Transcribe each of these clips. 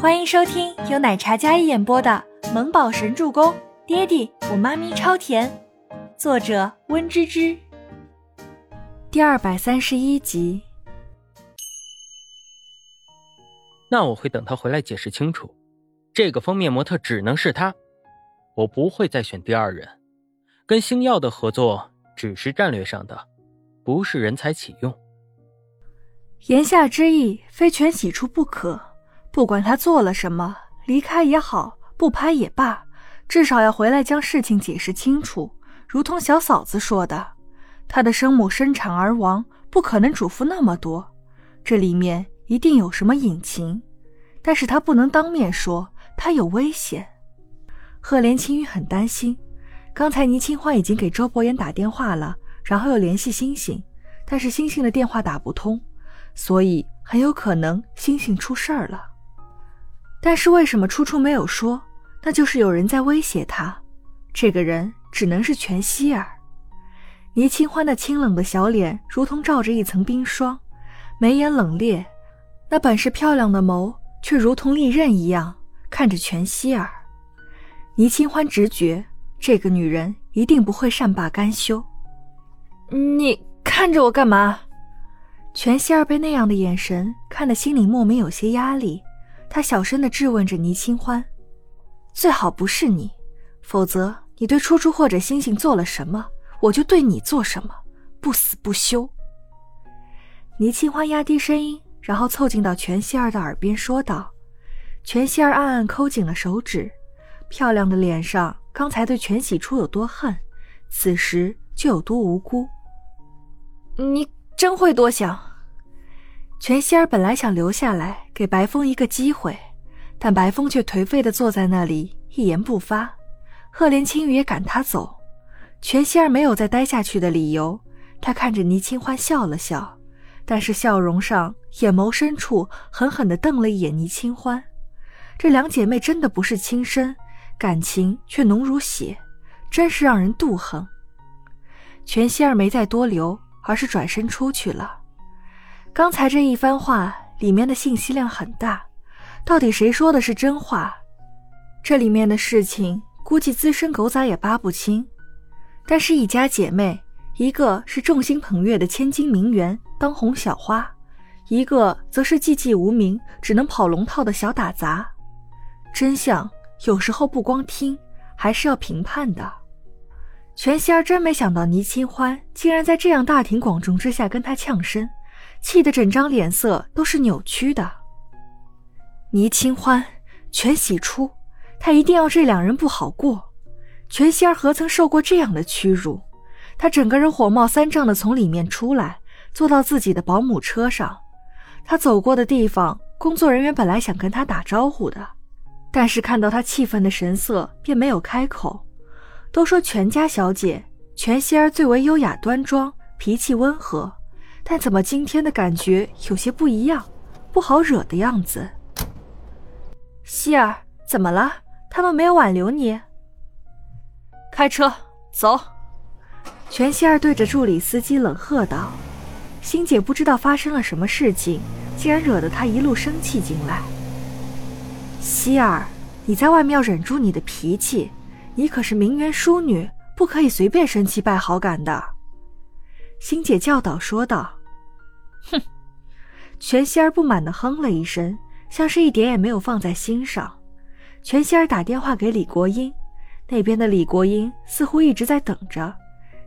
欢迎收听由奶茶嘉一演播的《萌宝神助攻》，爹地我妈咪超甜，作者温芝芝。第二百三十一集。那我会等他回来解释清楚，这个封面模特只能是他，我不会再选第二人。跟星耀的合作只是战略上的，不是人才启用。言下之意，非全喜出不可。不管他做了什么，离开也好，不拍也罢，至少要回来将事情解释清楚。如同小嫂子说的，他的生母生产而亡，不可能嘱咐那么多，这里面一定有什么隐情。但是他不能当面说，他有危险。赫连青羽很担心，刚才倪清欢已经给周伯言打电话了，然后又联系星星，但是星星的电话打不通，所以很有可能星星出事儿了。但是为什么初初没有说？那就是有人在威胁他。这个人只能是全希儿。倪清欢那清冷的小脸如同罩着一层冰霜，眉眼冷冽，那本是漂亮的眸却如同利刃一样看着全希儿。倪清欢直觉这个女人一定不会善罢甘休。你看着我干嘛？全希儿被那样的眼神看得心里莫名有些压力。他小声的质问着倪清欢：“最好不是你，否则你对初初或者星星做了什么，我就对你做什么，不死不休。”倪清欢压低声音，然后凑近到全希儿的耳边说道：“全希儿暗暗抠紧了手指，漂亮的脸上刚才对全喜初有多恨，此时就有多无辜。你真会多想。”全希儿本来想留下来给白风一个机会，但白风却颓废地坐在那里一言不发。赫连青羽也赶他走，全希儿没有再待下去的理由。他看着倪清欢笑了笑，但是笑容上眼眸深处狠狠地瞪了一眼倪清欢。这两姐妹真的不是亲生，感情却浓如血，真是让人妒恨。全希儿没再多留，而是转身出去了。刚才这一番话里面的信息量很大，到底谁说的是真话？这里面的事情估计资深狗仔也扒不清。但是，一家姐妹，一个是众星捧月的千金名媛、当红小花，一个则是寂寂无名、只能跑龙套的小打杂。真相有时候不光听，还是要评判的。全希儿真没想到倪清欢竟然在这样大庭广众之下跟他呛声。气得整张脸色都是扭曲的。倪清欢、全喜初，他一定要这两人不好过。全希儿何曾受过这样的屈辱？他整个人火冒三丈的从里面出来，坐到自己的保姆车上。他走过的地方，工作人员本来想跟他打招呼的，但是看到他气愤的神色，便没有开口。都说全家小姐，全希儿最为优雅端庄，脾气温和。但怎么今天的感觉有些不一样，不好惹的样子。希儿，怎么了？他们没有挽留你？开车走。全希儿对着助理司机冷喝道：“欣姐不知道发生了什么事情，竟然惹得她一路生气进来。希儿，你在外面要忍住你的脾气，你可是名媛淑女，不可以随便生气败好感的。”欣姐教导说道。哼，全希儿不满的哼了一声，像是一点也没有放在心上。全希儿打电话给李国英，那边的李国英似乎一直在等着。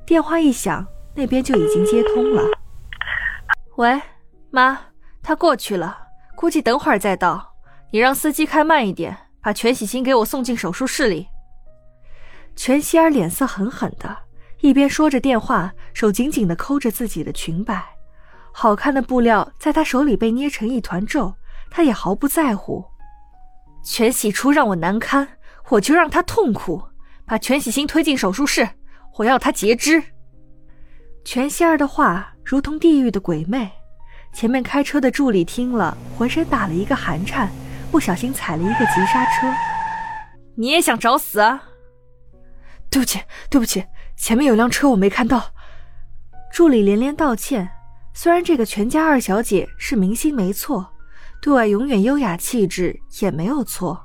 电话一响，那边就已经接通了。喂，妈，他过去了，估计等会儿再到。你让司机开慢一点，把全喜星给我送进手术室里。全希儿脸色狠狠的，一边说着电话，手紧紧的抠着自己的裙摆。好看的布料在他手里被捏成一团皱，他也毫不在乎。全喜初让我难堪，我就让他痛苦。把全喜星推进手术室，我要他截肢。全希儿的话如同地狱的鬼魅。前面开车的助理听了，浑身打了一个寒颤，不小心踩了一个急刹车。你也想找死啊？对不起，对不起，前面有辆车我没看到。助理连连道歉。虽然这个全家二小姐是明星没错，对外永远优雅气质也没有错，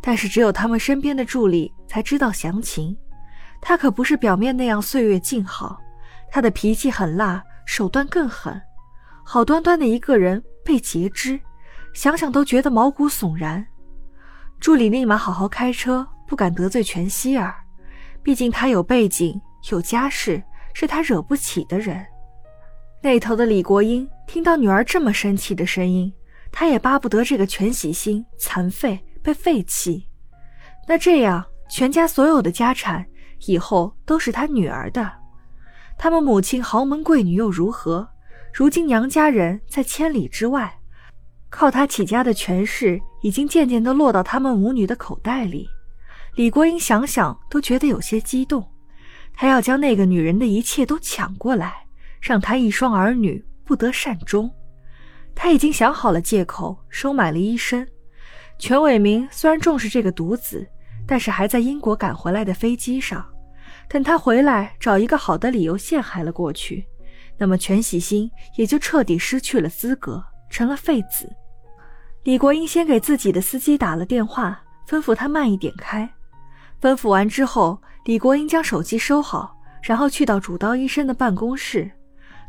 但是只有他们身边的助理才知道详情。他可不是表面那样岁月静好，他的脾气很辣，手段更狠。好端端的一个人被截肢，想想都觉得毛骨悚然。助理立马好好开车，不敢得罪全希儿，毕竟他有背景，有家世，是他惹不起的人。那头的李国英听到女儿这么生气的声音。他也巴不得这个全喜星残废被废弃，那这样全家所有的家产以后都是他女儿的。他们母亲豪门贵女又如何？如今娘家人在千里之外，靠他起家的权势已经渐渐地落到他们母女的口袋里。李国英想想都觉得有些激动，他要将那个女人的一切都抢过来，让他一双儿女不得善终。他已经想好了借口，收买了医生。全伟明虽然重视这个独子，但是还在英国赶回来的飞机上。等他回来，找一个好的理由陷害了过去，那么全喜星也就彻底失去了资格，成了废子。李国英先给自己的司机打了电话，吩咐他慢一点开。吩咐完之后，李国英将手机收好，然后去到主刀医生的办公室。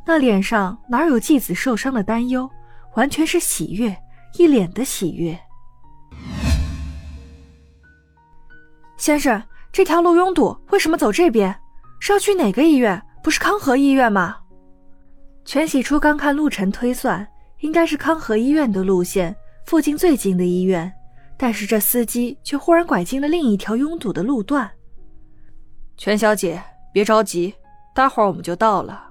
那脸上哪有继子受伤的担忧？完全是喜悦，一脸的喜悦。先生，这条路拥堵，为什么走这边？是要去哪个医院？不是康和医院吗？全喜初刚看路程推算，应该是康和医院的路线，附近最近的医院。但是这司机却忽然拐进了另一条拥堵的路段。全小姐，别着急，待会儿我们就到了。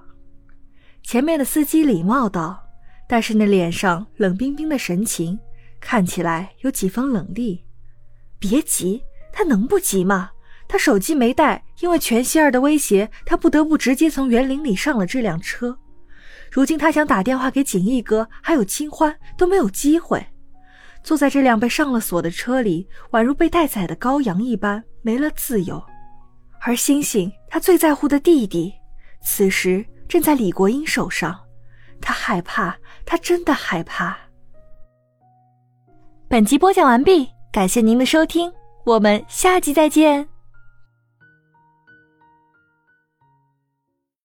前面的司机礼貌道。但是那脸上冷冰冰的神情，看起来有几分冷厉。别急，他能不急吗？他手机没带，因为全希儿的威胁，他不得不直接从园林里上了这辆车。如今他想打电话给锦逸哥，还有清欢，都没有机会。坐在这辆被上了锁的车里，宛如被待宰的羔羊一般，没了自由。而星星，他最在乎的弟弟，此时正在李国英手上。他害怕，他真的害怕。本集播讲完毕，感谢您的收听，我们下集再见。